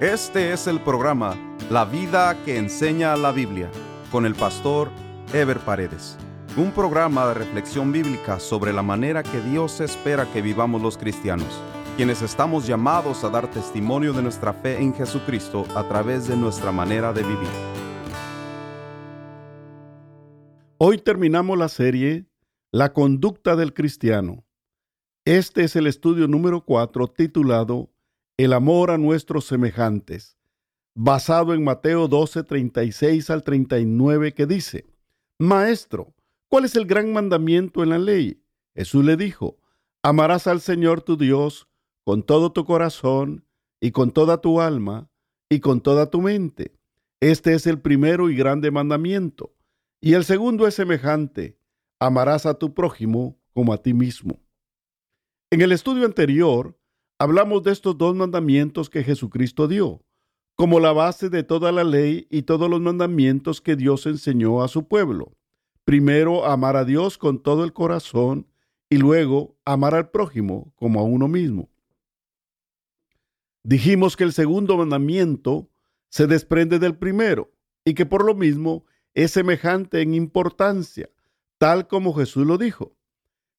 Este es el programa La vida que enseña la Biblia con el pastor Ever Paredes. Un programa de reflexión bíblica sobre la manera que Dios espera que vivamos los cristianos, quienes estamos llamados a dar testimonio de nuestra fe en Jesucristo a través de nuestra manera de vivir. Hoy terminamos la serie La conducta del cristiano. Este es el estudio número 4 titulado el amor a nuestros semejantes, basado en Mateo 12, 36 al 39, que dice, Maestro, ¿cuál es el gran mandamiento en la ley? Jesús le dijo, amarás al Señor tu Dios con todo tu corazón y con toda tu alma y con toda tu mente. Este es el primero y grande mandamiento. Y el segundo es semejante, amarás a tu prójimo como a ti mismo. En el estudio anterior, hablamos de estos dos mandamientos que Jesucristo dio, como la base de toda la ley y todos los mandamientos que Dios enseñó a su pueblo. Primero, amar a Dios con todo el corazón y luego amar al prójimo como a uno mismo. Dijimos que el segundo mandamiento se desprende del primero y que por lo mismo es semejante en importancia, tal como Jesús lo dijo.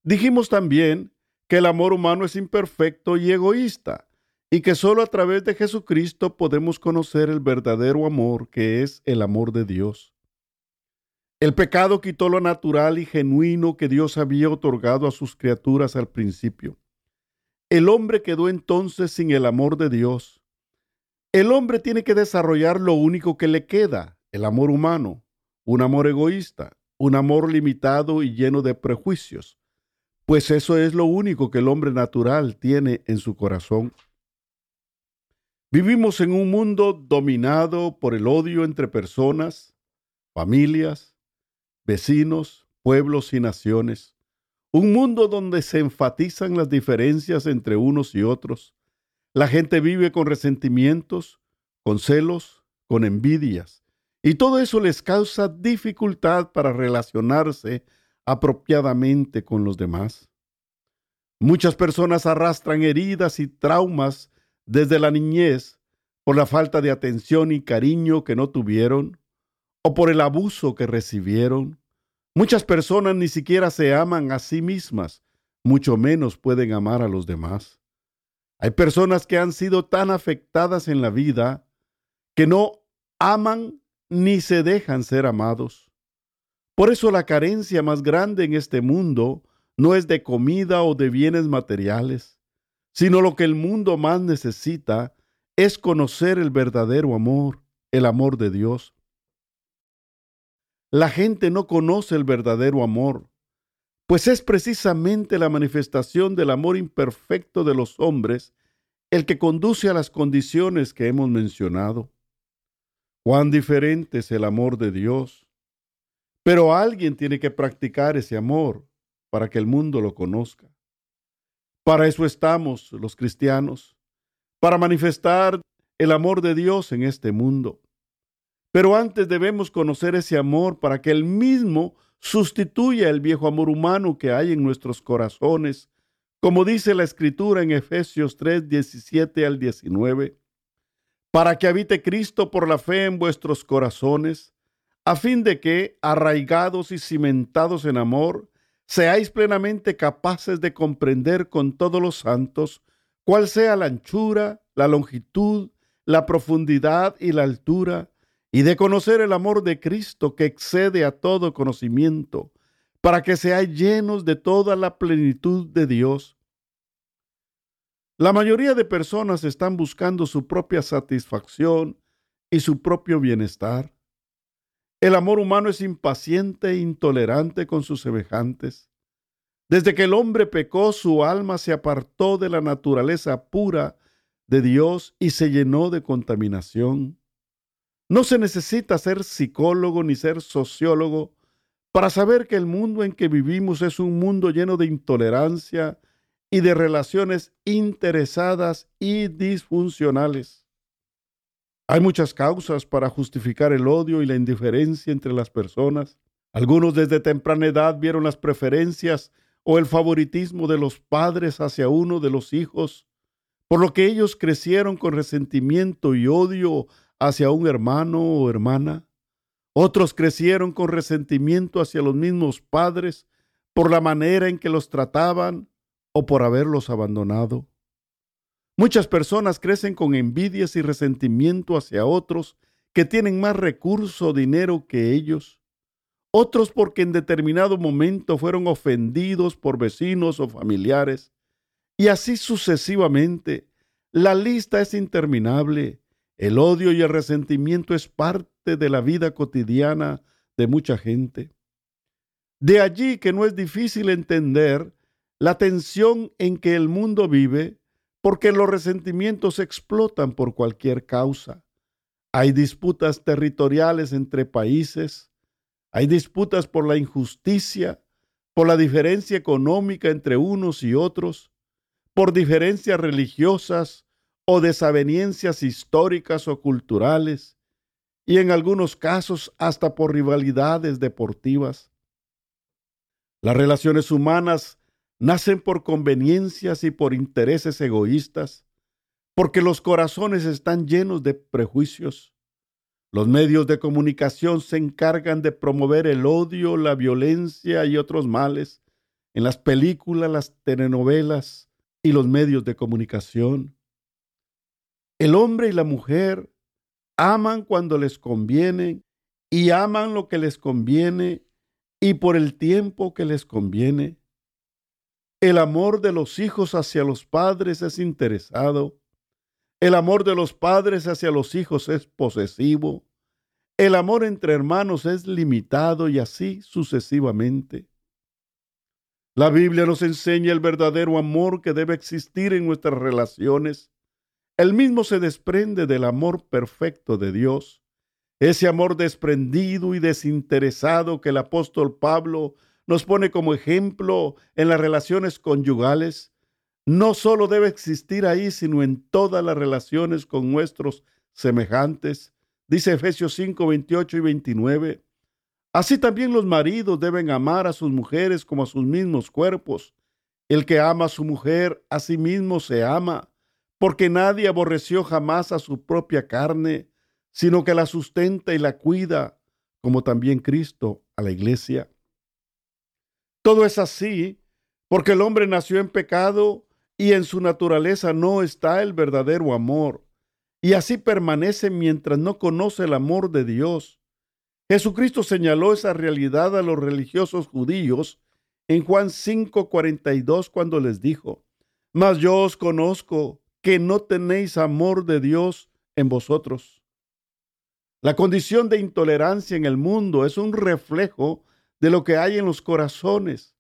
Dijimos también que el amor humano es imperfecto y egoísta, y que solo a través de Jesucristo podemos conocer el verdadero amor que es el amor de Dios. El pecado quitó lo natural y genuino que Dios había otorgado a sus criaturas al principio. El hombre quedó entonces sin el amor de Dios. El hombre tiene que desarrollar lo único que le queda, el amor humano, un amor egoísta, un amor limitado y lleno de prejuicios, pues eso es lo único que el hombre natural tiene en su corazón. Vivimos en un mundo dominado por el odio entre personas, familias, vecinos, pueblos y naciones. Un mundo donde se enfatizan las diferencias entre unos y otros. La gente vive con resentimientos, con celos, con envidias. Y todo eso les causa dificultad para relacionarse apropiadamente con los demás. Muchas personas arrastran heridas y traumas desde la niñez por la falta de atención y cariño que no tuvieron o por el abuso que recibieron. Muchas personas ni siquiera se aman a sí mismas, mucho menos pueden amar a los demás. Hay personas que han sido tan afectadas en la vida que no aman ni se dejan ser amados. Por eso la carencia más grande en este mundo no es de comida o de bienes materiales, sino lo que el mundo más necesita es conocer el verdadero amor, el amor de Dios. La gente no conoce el verdadero amor, pues es precisamente la manifestación del amor imperfecto de los hombres el que conduce a las condiciones que hemos mencionado. Cuán diferente es el amor de Dios pero alguien tiene que practicar ese amor para que el mundo lo conozca. Para eso estamos los cristianos, para manifestar el amor de Dios en este mundo. Pero antes debemos conocer ese amor para que el mismo sustituya el viejo amor humano que hay en nuestros corazones, como dice la escritura en Efesios 3, 17 al 19, para que habite Cristo por la fe en vuestros corazones a fin de que, arraigados y cimentados en amor, seáis plenamente capaces de comprender con todos los santos cuál sea la anchura, la longitud, la profundidad y la altura, y de conocer el amor de Cristo que excede a todo conocimiento, para que seáis llenos de toda la plenitud de Dios. La mayoría de personas están buscando su propia satisfacción y su propio bienestar. El amor humano es impaciente e intolerante con sus semejantes. Desde que el hombre pecó, su alma se apartó de la naturaleza pura de Dios y se llenó de contaminación. No se necesita ser psicólogo ni ser sociólogo para saber que el mundo en que vivimos es un mundo lleno de intolerancia y de relaciones interesadas y disfuncionales. Hay muchas causas para justificar el odio y la indiferencia entre las personas. Algunos desde temprana edad vieron las preferencias o el favoritismo de los padres hacia uno de los hijos, por lo que ellos crecieron con resentimiento y odio hacia un hermano o hermana. Otros crecieron con resentimiento hacia los mismos padres por la manera en que los trataban o por haberlos abandonado. Muchas personas crecen con envidias y resentimiento hacia otros que tienen más recurso o dinero que ellos. Otros porque en determinado momento fueron ofendidos por vecinos o familiares. Y así sucesivamente. La lista es interminable. El odio y el resentimiento es parte de la vida cotidiana de mucha gente. De allí que no es difícil entender la tensión en que el mundo vive porque los resentimientos explotan por cualquier causa. Hay disputas territoriales entre países, hay disputas por la injusticia, por la diferencia económica entre unos y otros, por diferencias religiosas o desavenencias históricas o culturales, y en algunos casos hasta por rivalidades deportivas. Las relaciones humanas nacen por conveniencias y por intereses egoístas, porque los corazones están llenos de prejuicios. Los medios de comunicación se encargan de promover el odio, la violencia y otros males en las películas, las telenovelas y los medios de comunicación. El hombre y la mujer aman cuando les conviene y aman lo que les conviene y por el tiempo que les conviene. El amor de los hijos hacia los padres es interesado. El amor de los padres hacia los hijos es posesivo. El amor entre hermanos es limitado y así sucesivamente. La Biblia nos enseña el verdadero amor que debe existir en nuestras relaciones. El mismo se desprende del amor perfecto de Dios. Ese amor desprendido y desinteresado que el apóstol Pablo nos pone como ejemplo en las relaciones conyugales, no solo debe existir ahí, sino en todas las relaciones con nuestros semejantes. Dice Efesios 5, 28 y 29. Así también los maridos deben amar a sus mujeres como a sus mismos cuerpos. El que ama a su mujer, a sí mismo se ama, porque nadie aborreció jamás a su propia carne, sino que la sustenta y la cuida, como también Cristo a la iglesia. Todo es así porque el hombre nació en pecado y en su naturaleza no está el verdadero amor. Y así permanece mientras no conoce el amor de Dios. Jesucristo señaló esa realidad a los religiosos judíos en Juan 5:42 cuando les dijo, Mas yo os conozco que no tenéis amor de Dios en vosotros. La condición de intolerancia en el mundo es un reflejo de lo que hay en los corazones,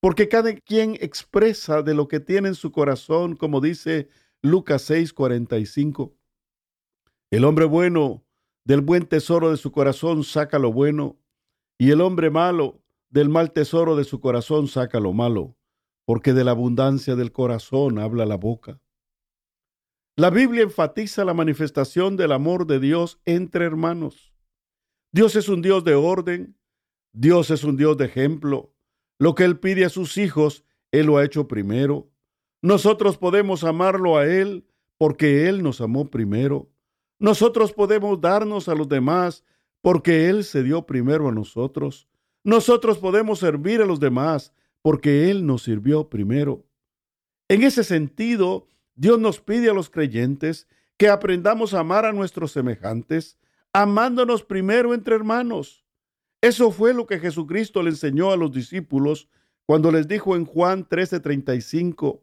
porque cada quien expresa de lo que tiene en su corazón, como dice Lucas 6:45. El hombre bueno del buen tesoro de su corazón saca lo bueno, y el hombre malo del mal tesoro de su corazón saca lo malo, porque de la abundancia del corazón habla la boca. La Biblia enfatiza la manifestación del amor de Dios entre hermanos. Dios es un Dios de orden, Dios es un Dios de ejemplo. Lo que Él pide a sus hijos, Él lo ha hecho primero. Nosotros podemos amarlo a Él porque Él nos amó primero. Nosotros podemos darnos a los demás porque Él se dio primero a nosotros. Nosotros podemos servir a los demás porque Él nos sirvió primero. En ese sentido, Dios nos pide a los creyentes que aprendamos a amar a nuestros semejantes, amándonos primero entre hermanos. Eso fue lo que Jesucristo le enseñó a los discípulos cuando les dijo en Juan 13:35,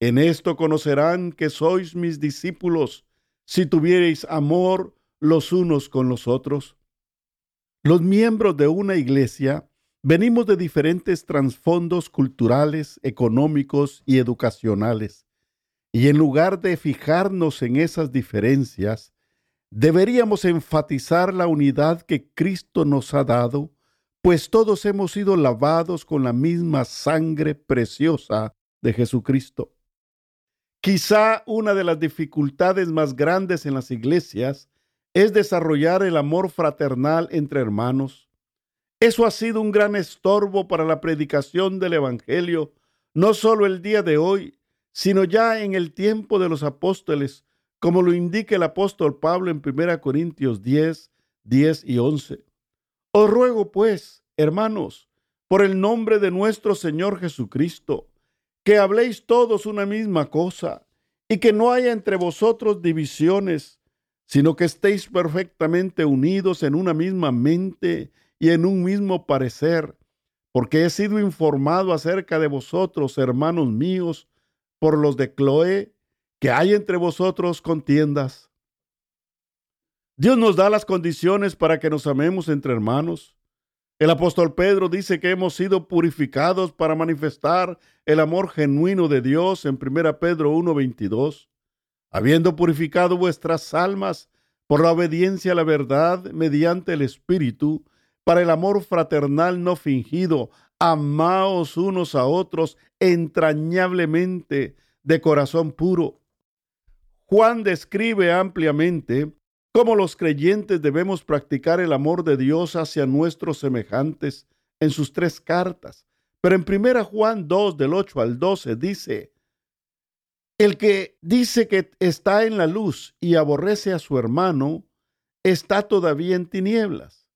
en esto conocerán que sois mis discípulos si tuviereis amor los unos con los otros. Los miembros de una iglesia venimos de diferentes trasfondos culturales, económicos y educacionales. Y en lugar de fijarnos en esas diferencias, deberíamos enfatizar la unidad que Cristo nos ha dado, pues todos hemos sido lavados con la misma sangre preciosa de Jesucristo. Quizá una de las dificultades más grandes en las iglesias es desarrollar el amor fraternal entre hermanos. Eso ha sido un gran estorbo para la predicación del Evangelio, no solo el día de hoy, sino ya en el tiempo de los apóstoles, como lo indica el apóstol Pablo en 1 Corintios 10, 10 y 11. Os ruego, pues, hermanos, por el nombre de nuestro Señor Jesucristo, que habléis todos una misma cosa, y que no haya entre vosotros divisiones, sino que estéis perfectamente unidos en una misma mente y en un mismo parecer, porque he sido informado acerca de vosotros, hermanos míos, por los de Cloé, que hay entre vosotros contiendas. Dios nos da las condiciones para que nos amemos entre hermanos. El apóstol Pedro dice que hemos sido purificados para manifestar el amor genuino de Dios en 1 Pedro 1:22, habiendo purificado vuestras almas por la obediencia a la verdad mediante el Espíritu, para el amor fraternal no fingido, amaos unos a otros entrañablemente de corazón puro. Juan describe ampliamente cómo los creyentes debemos practicar el amor de Dios hacia nuestros semejantes en sus tres cartas. Pero en 1 Juan 2 del 8 al 12 dice, el que dice que está en la luz y aborrece a su hermano, está todavía en tinieblas.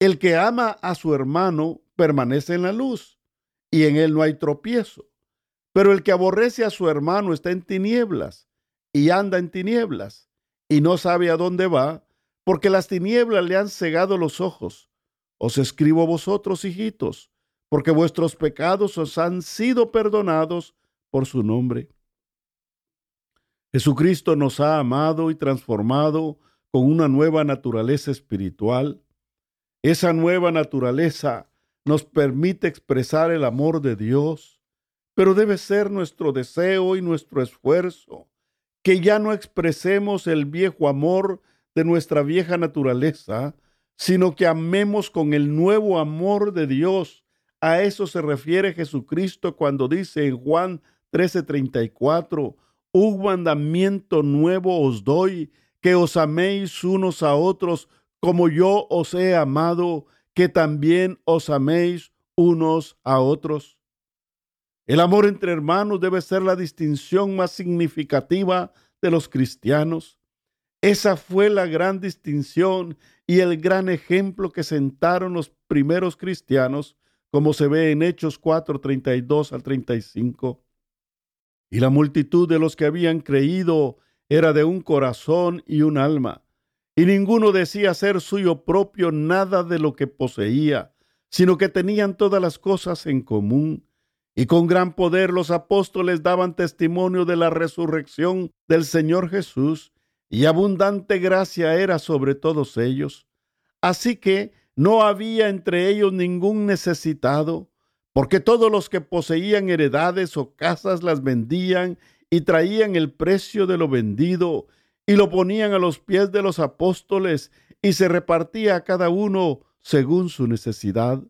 El que ama a su hermano permanece en la luz y en él no hay tropiezo. Pero el que aborrece a su hermano está en tinieblas y anda en tinieblas y no sabe a dónde va, porque las tinieblas le han cegado los ojos. Os escribo vosotros, hijitos, porque vuestros pecados os han sido perdonados por su nombre. Jesucristo nos ha amado y transformado con una nueva naturaleza espiritual. Esa nueva naturaleza nos permite expresar el amor de Dios, pero debe ser nuestro deseo y nuestro esfuerzo que ya no expresemos el viejo amor de nuestra vieja naturaleza, sino que amemos con el nuevo amor de Dios. A eso se refiere Jesucristo cuando dice en Juan 13:34, un mandamiento nuevo os doy, que os améis unos a otros como yo os he amado, que también os améis unos a otros. El amor entre hermanos debe ser la distinción más significativa de los cristianos. Esa fue la gran distinción y el gran ejemplo que sentaron los primeros cristianos, como se ve en Hechos 4, 32 al 35. Y la multitud de los que habían creído era de un corazón y un alma, y ninguno decía ser suyo propio nada de lo que poseía, sino que tenían todas las cosas en común y con gran poder los apóstoles daban testimonio de la resurrección del Señor Jesús, y abundante gracia era sobre todos ellos. Así que no había entre ellos ningún necesitado, porque todos los que poseían heredades o casas las vendían y traían el precio de lo vendido y lo ponían a los pies de los apóstoles y se repartía a cada uno según su necesidad.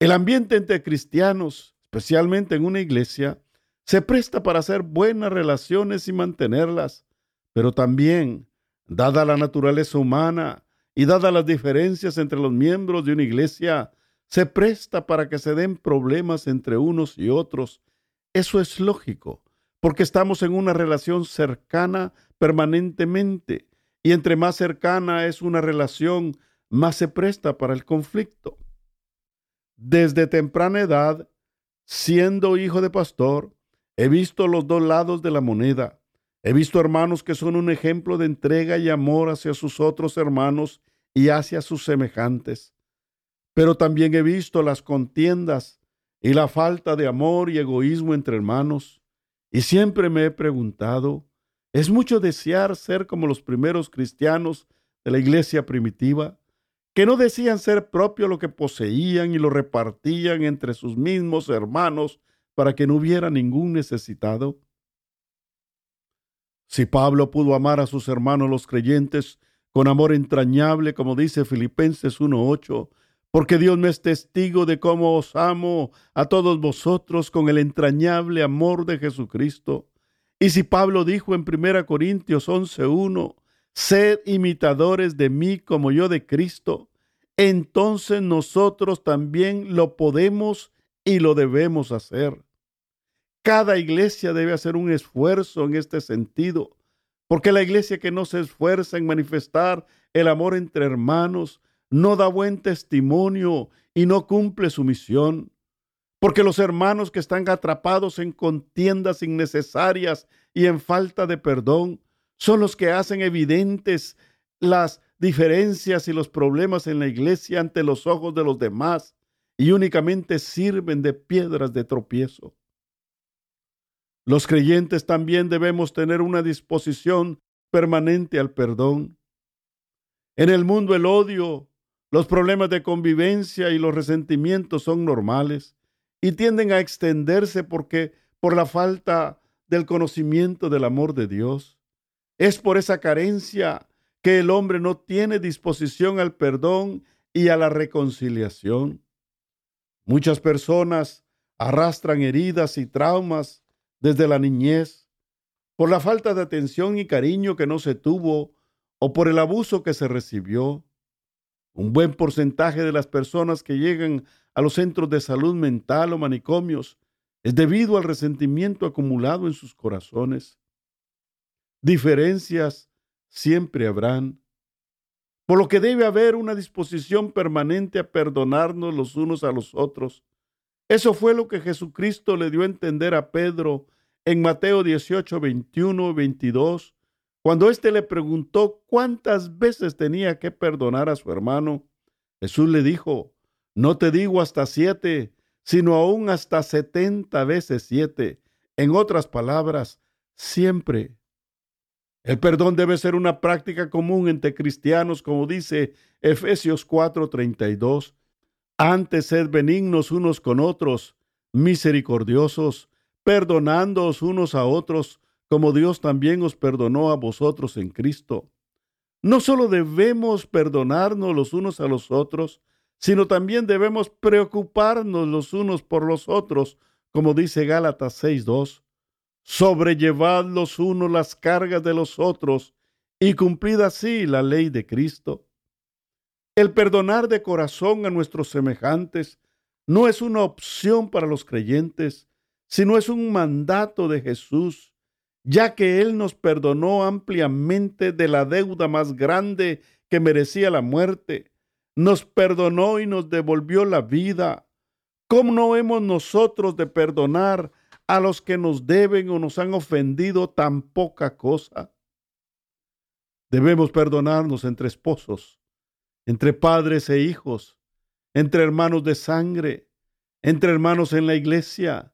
El ambiente entre cristianos, especialmente en una iglesia, se presta para hacer buenas relaciones y mantenerlas, pero también, dada la naturaleza humana y dadas las diferencias entre los miembros de una iglesia, se presta para que se den problemas entre unos y otros. Eso es lógico, porque estamos en una relación cercana permanentemente, y entre más cercana es una relación, más se presta para el conflicto. Desde temprana edad, siendo hijo de pastor, he visto los dos lados de la moneda. He visto hermanos que son un ejemplo de entrega y amor hacia sus otros hermanos y hacia sus semejantes. Pero también he visto las contiendas y la falta de amor y egoísmo entre hermanos. Y siempre me he preguntado, ¿es mucho desear ser como los primeros cristianos de la iglesia primitiva? Que no decían ser propio lo que poseían y lo repartían entre sus mismos hermanos para que no hubiera ningún necesitado? Si Pablo pudo amar a sus hermanos los creyentes con amor entrañable, como dice Filipenses 1.8, porque Dios me es testigo de cómo os amo a todos vosotros con el entrañable amor de Jesucristo. Y si Pablo dijo en 1 Corintios 11.1, sed imitadores de mí como yo de Cristo, entonces nosotros también lo podemos y lo debemos hacer. Cada iglesia debe hacer un esfuerzo en este sentido, porque la iglesia que no se esfuerza en manifestar el amor entre hermanos no da buen testimonio y no cumple su misión. Porque los hermanos que están atrapados en contiendas innecesarias y en falta de perdón son los que hacen evidentes las diferencias y los problemas en la iglesia ante los ojos de los demás y únicamente sirven de piedras de tropiezo. Los creyentes también debemos tener una disposición permanente al perdón. En el mundo el odio, los problemas de convivencia y los resentimientos son normales y tienden a extenderse porque por la falta del conocimiento del amor de Dios. Es por esa carencia que el hombre no tiene disposición al perdón y a la reconciliación. Muchas personas arrastran heridas y traumas desde la niñez por la falta de atención y cariño que no se tuvo o por el abuso que se recibió. Un buen porcentaje de las personas que llegan a los centros de salud mental o manicomios es debido al resentimiento acumulado en sus corazones. Diferencias siempre habrán, por lo que debe haber una disposición permanente a perdonarnos los unos a los otros. Eso fue lo que Jesucristo le dio a entender a Pedro en Mateo 18, 21 22, cuando éste le preguntó cuántas veces tenía que perdonar a su hermano. Jesús le dijo, no te digo hasta siete, sino aún hasta setenta veces siete. En otras palabras, siempre. El perdón debe ser una práctica común entre cristianos, como dice Efesios 4:32. Antes sed benignos unos con otros, misericordiosos, perdonándoos unos a otros, como Dios también os perdonó a vosotros en Cristo. No solo debemos perdonarnos los unos a los otros, sino también debemos preocuparnos los unos por los otros, como dice Gálatas 6.2. Sobrellevad los unos las cargas de los otros y cumplid así la ley de Cristo. El perdonar de corazón a nuestros semejantes no es una opción para los creyentes, sino es un mandato de Jesús, ya que Él nos perdonó ampliamente de la deuda más grande que merecía la muerte nos perdonó y nos devolvió la vida. ¿Cómo no hemos nosotros de perdonar a los que nos deben o nos han ofendido tan poca cosa? Debemos perdonarnos entre esposos, entre padres e hijos, entre hermanos de sangre, entre hermanos en la iglesia,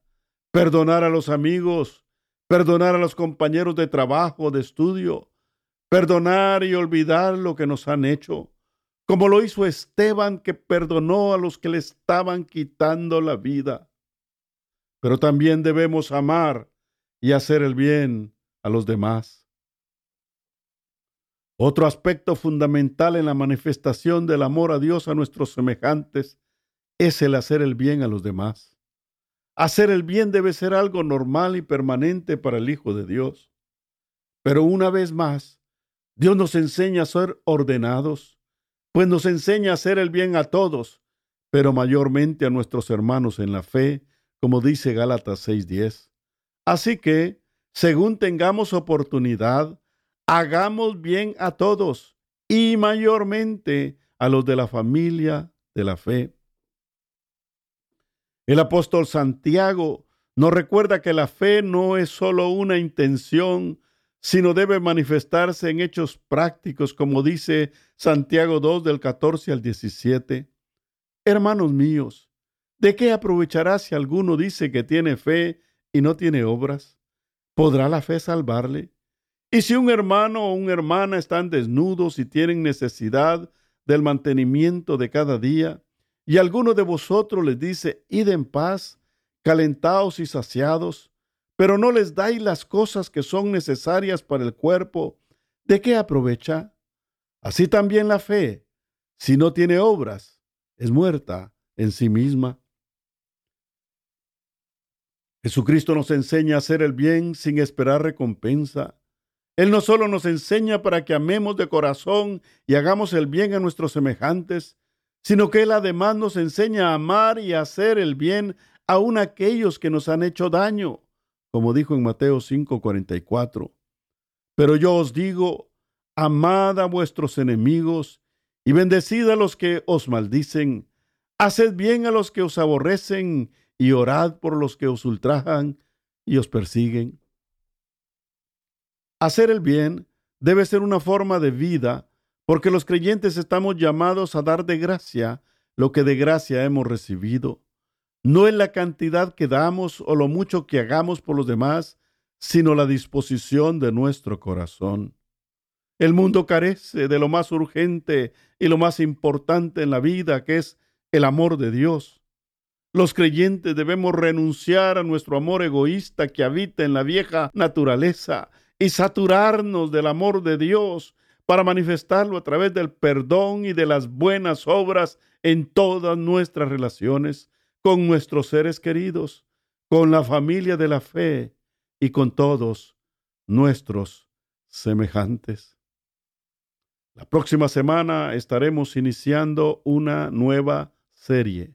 perdonar a los amigos, perdonar a los compañeros de trabajo, de estudio, perdonar y olvidar lo que nos han hecho como lo hizo Esteban que perdonó a los que le estaban quitando la vida. Pero también debemos amar y hacer el bien a los demás. Otro aspecto fundamental en la manifestación del amor a Dios a nuestros semejantes es el hacer el bien a los demás. Hacer el bien debe ser algo normal y permanente para el Hijo de Dios. Pero una vez más, Dios nos enseña a ser ordenados, pues nos enseña a hacer el bien a todos, pero mayormente a nuestros hermanos en la fe, como dice Gálatas 6:10. Así que, según tengamos oportunidad, hagamos bien a todos y mayormente a los de la familia de la fe. El apóstol Santiago nos recuerda que la fe no es solo una intención sino debe manifestarse en hechos prácticos, como dice Santiago 2 del 14 al 17. Hermanos míos, ¿de qué aprovechará si alguno dice que tiene fe y no tiene obras? ¿Podrá la fe salvarle? Y si un hermano o una hermana están desnudos y tienen necesidad del mantenimiento de cada día, y alguno de vosotros les dice, id en paz, calentados y saciados, pero no les dais las cosas que son necesarias para el cuerpo, ¿de qué aprovecha? Así también la fe, si no tiene obras, es muerta en sí misma. Jesucristo nos enseña a hacer el bien sin esperar recompensa. Él no solo nos enseña para que amemos de corazón y hagamos el bien a nuestros semejantes, sino que Él además nos enseña a amar y a hacer el bien aun a aquellos que nos han hecho daño como dijo en Mateo 5:44. Pero yo os digo, amad a vuestros enemigos y bendecid a los que os maldicen, haced bien a los que os aborrecen y orad por los que os ultrajan y os persiguen. Hacer el bien debe ser una forma de vida porque los creyentes estamos llamados a dar de gracia lo que de gracia hemos recibido. No es la cantidad que damos o lo mucho que hagamos por los demás, sino la disposición de nuestro corazón. El mundo carece de lo más urgente y lo más importante en la vida, que es el amor de Dios. Los creyentes debemos renunciar a nuestro amor egoísta que habita en la vieja naturaleza y saturarnos del amor de Dios para manifestarlo a través del perdón y de las buenas obras en todas nuestras relaciones con nuestros seres queridos, con la familia de la fe y con todos nuestros semejantes. La próxima semana estaremos iniciando una nueva serie.